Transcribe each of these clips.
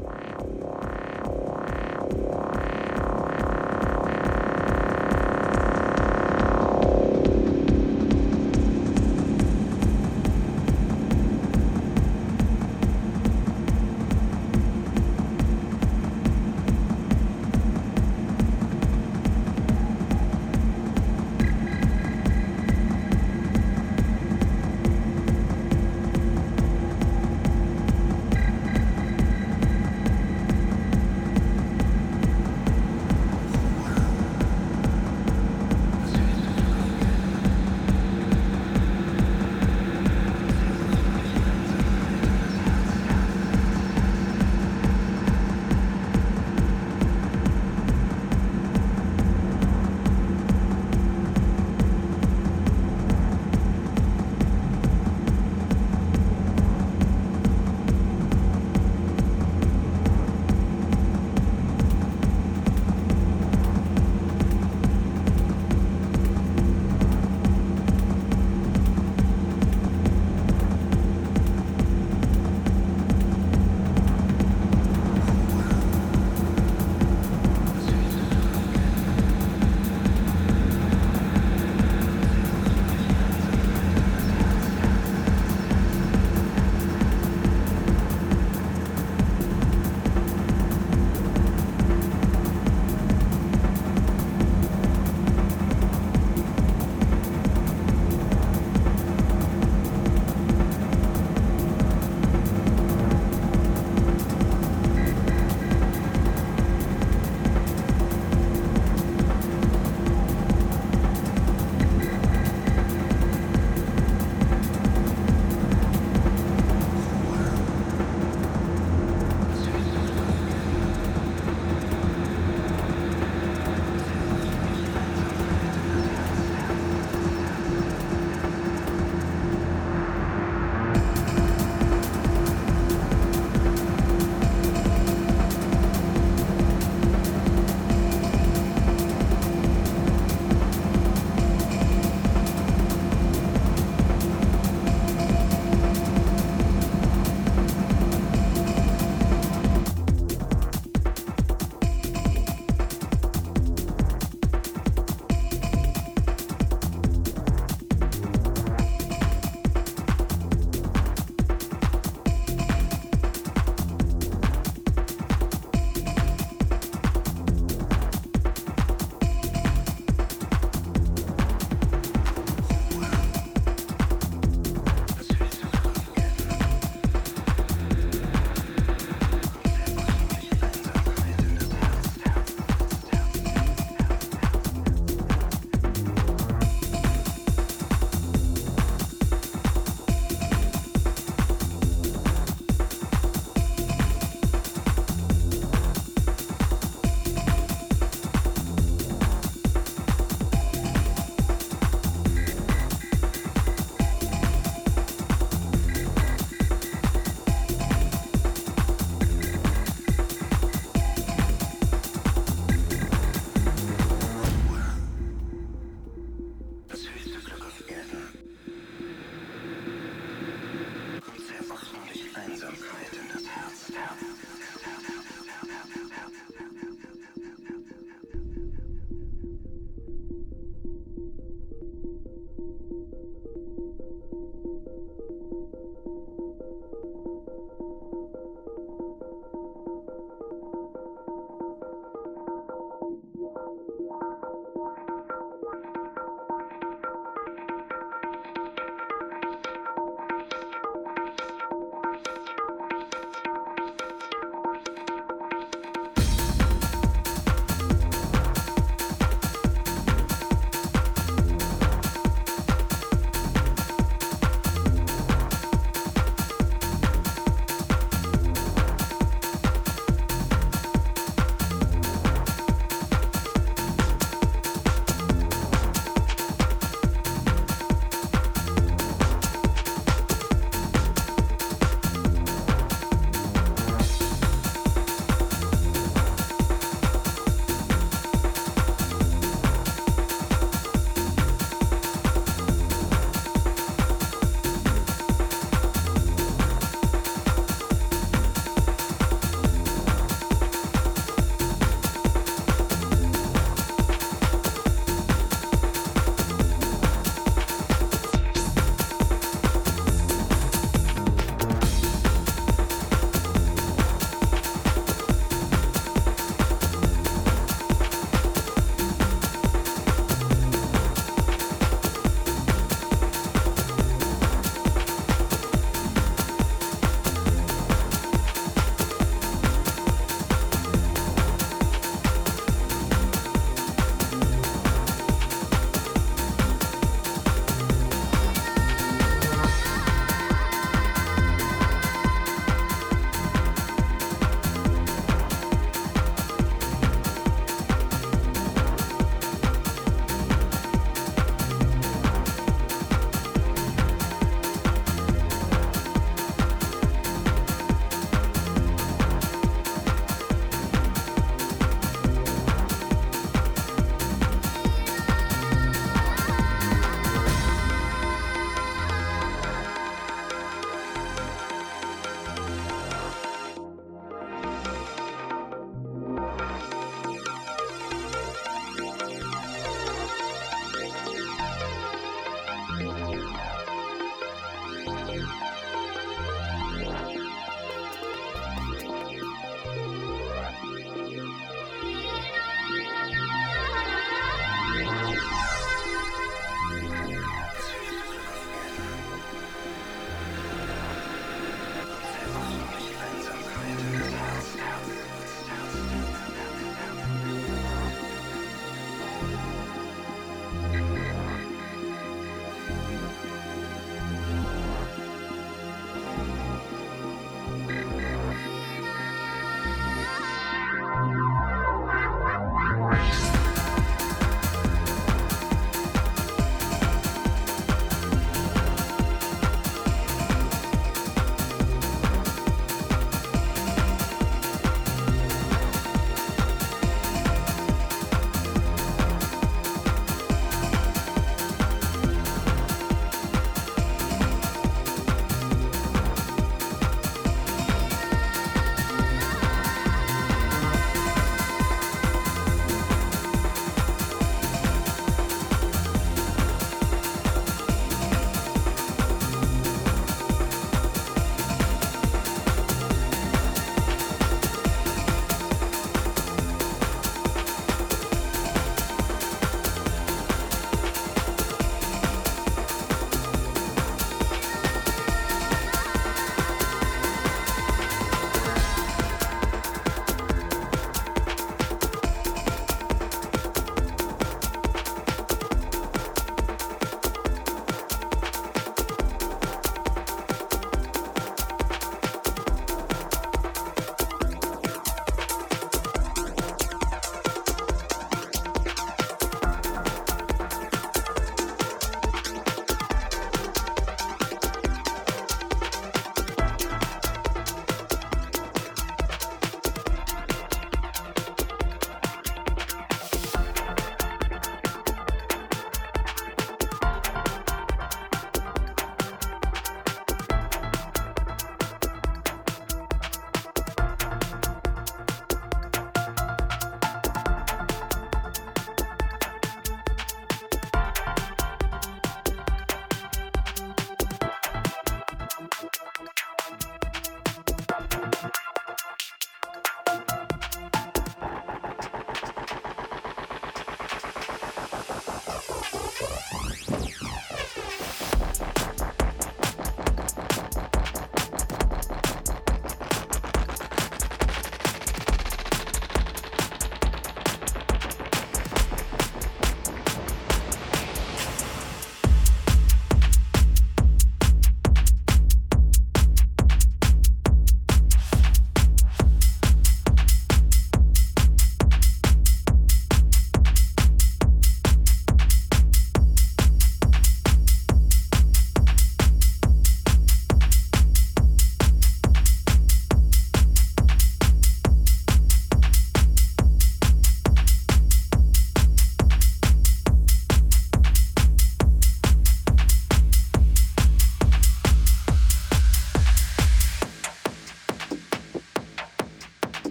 Bye.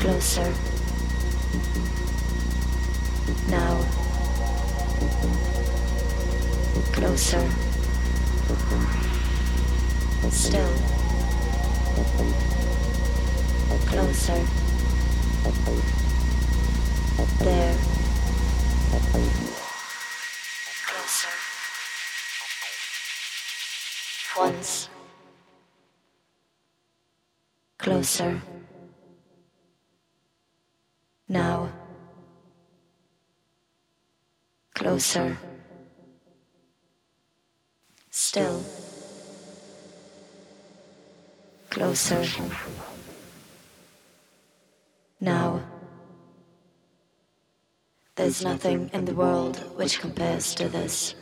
Closer. Now. Closer. Still. Closer. There. Closer. Once. Closer. Now. Closer. Still. Closer. Now. There's nothing in the world which compares to this.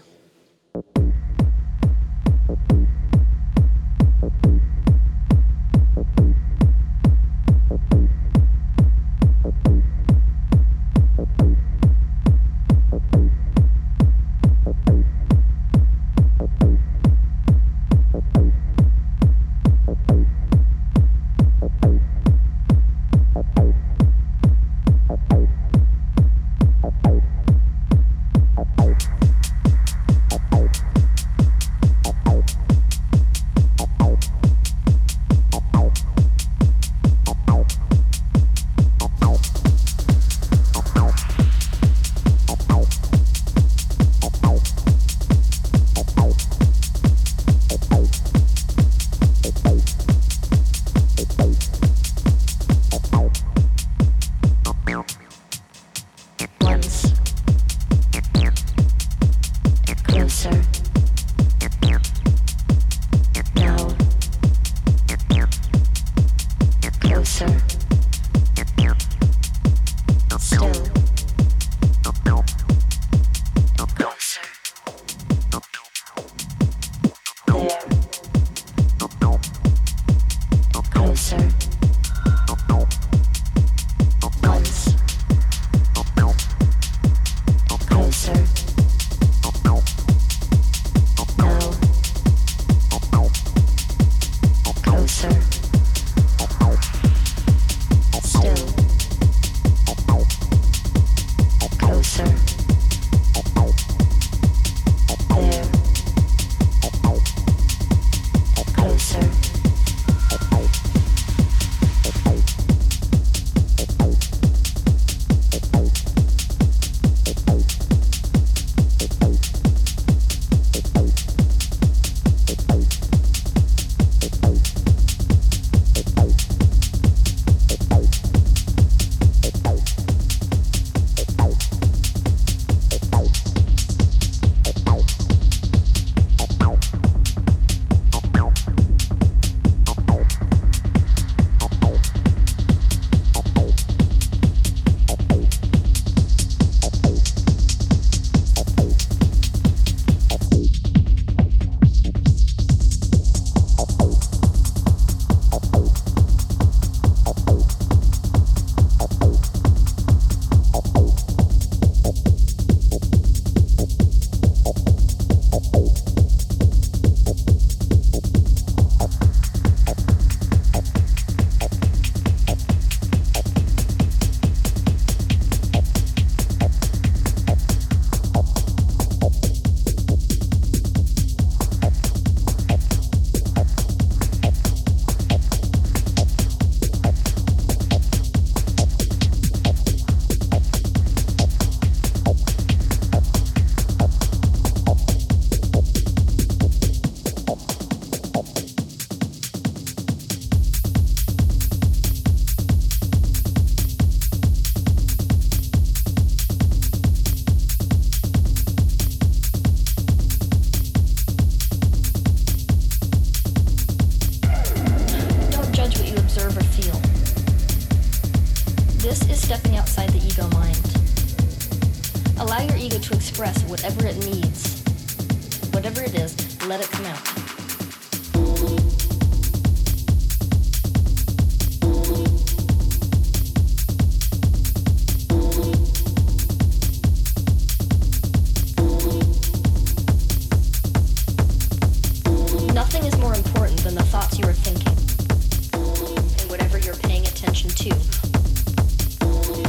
too.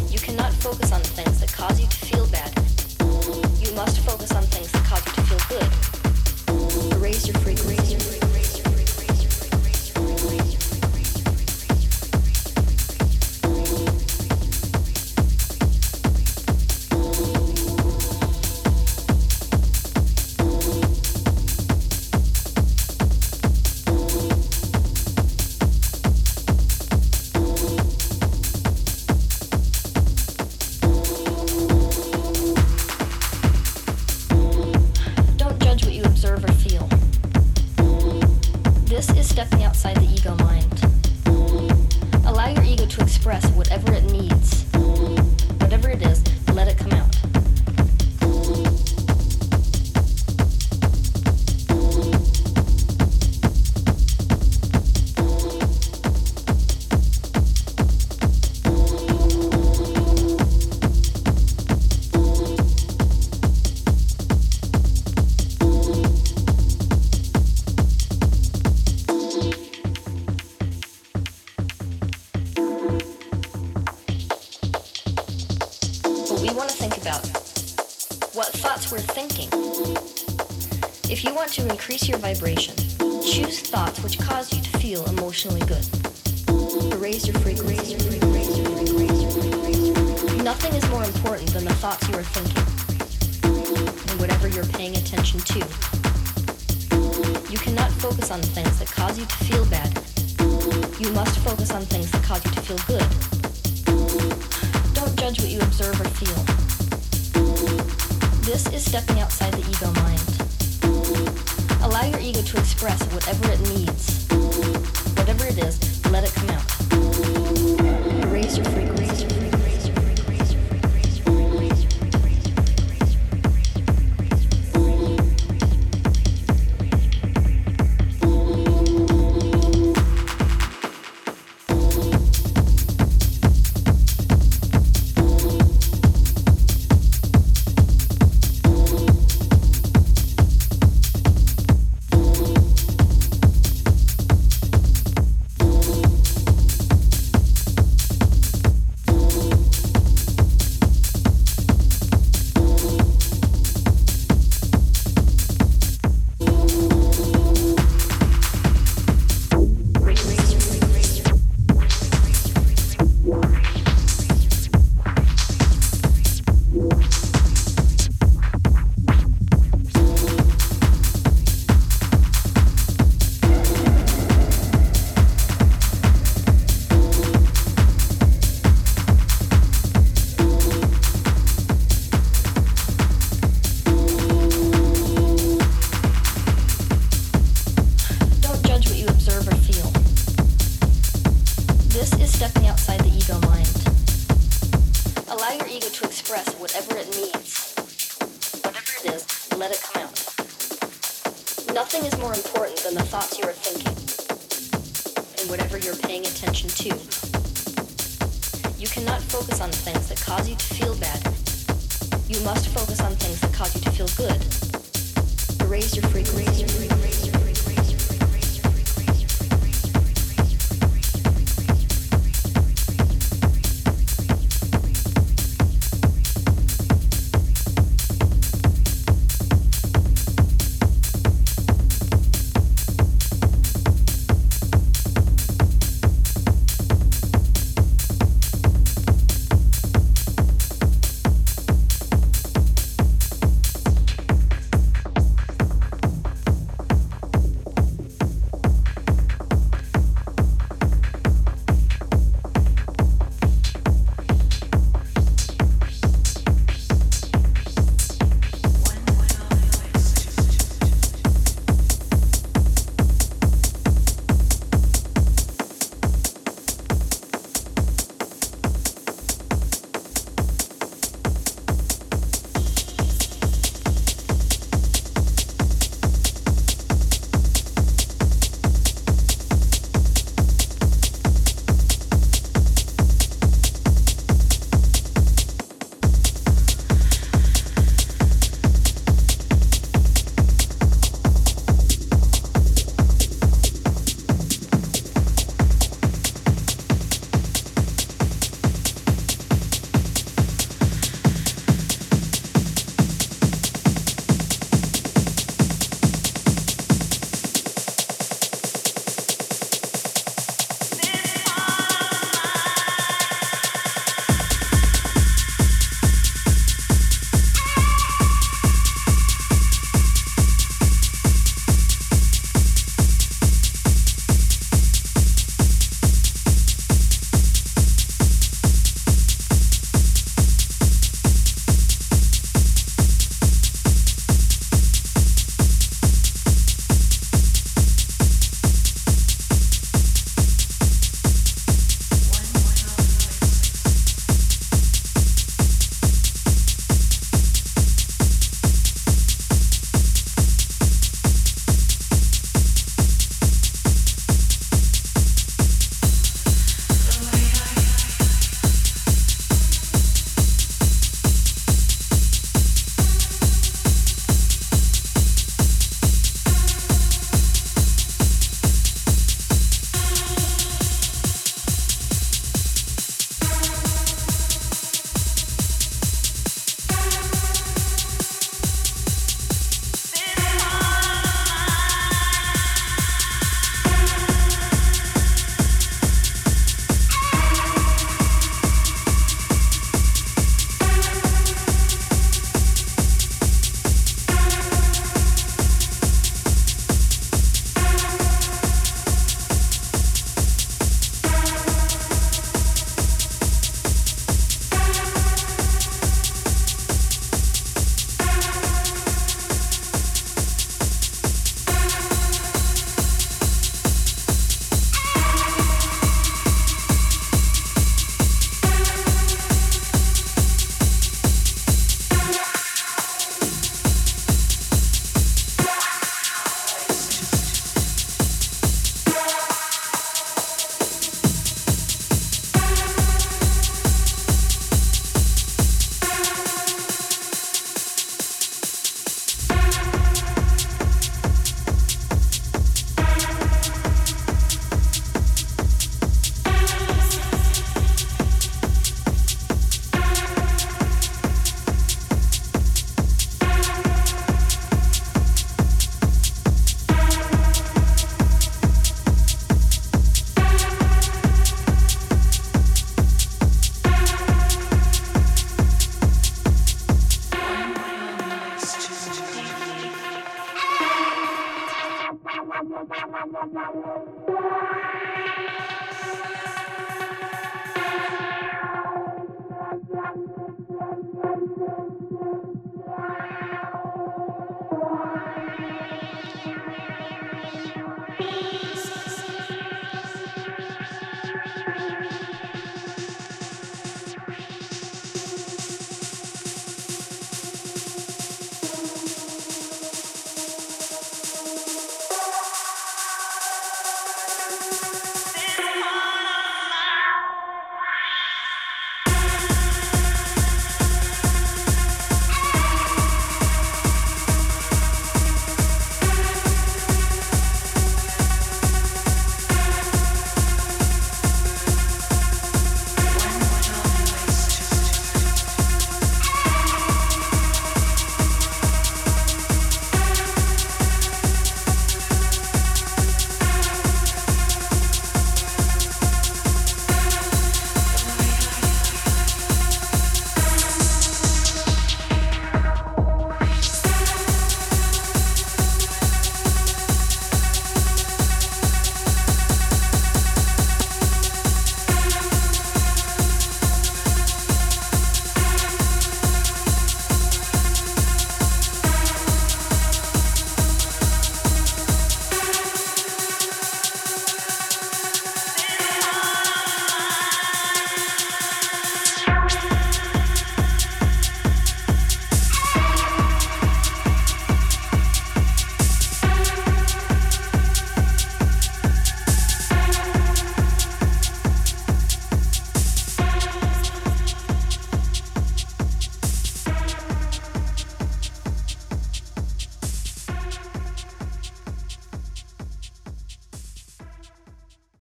You cannot focus on the things that cause you to feel bad vibration.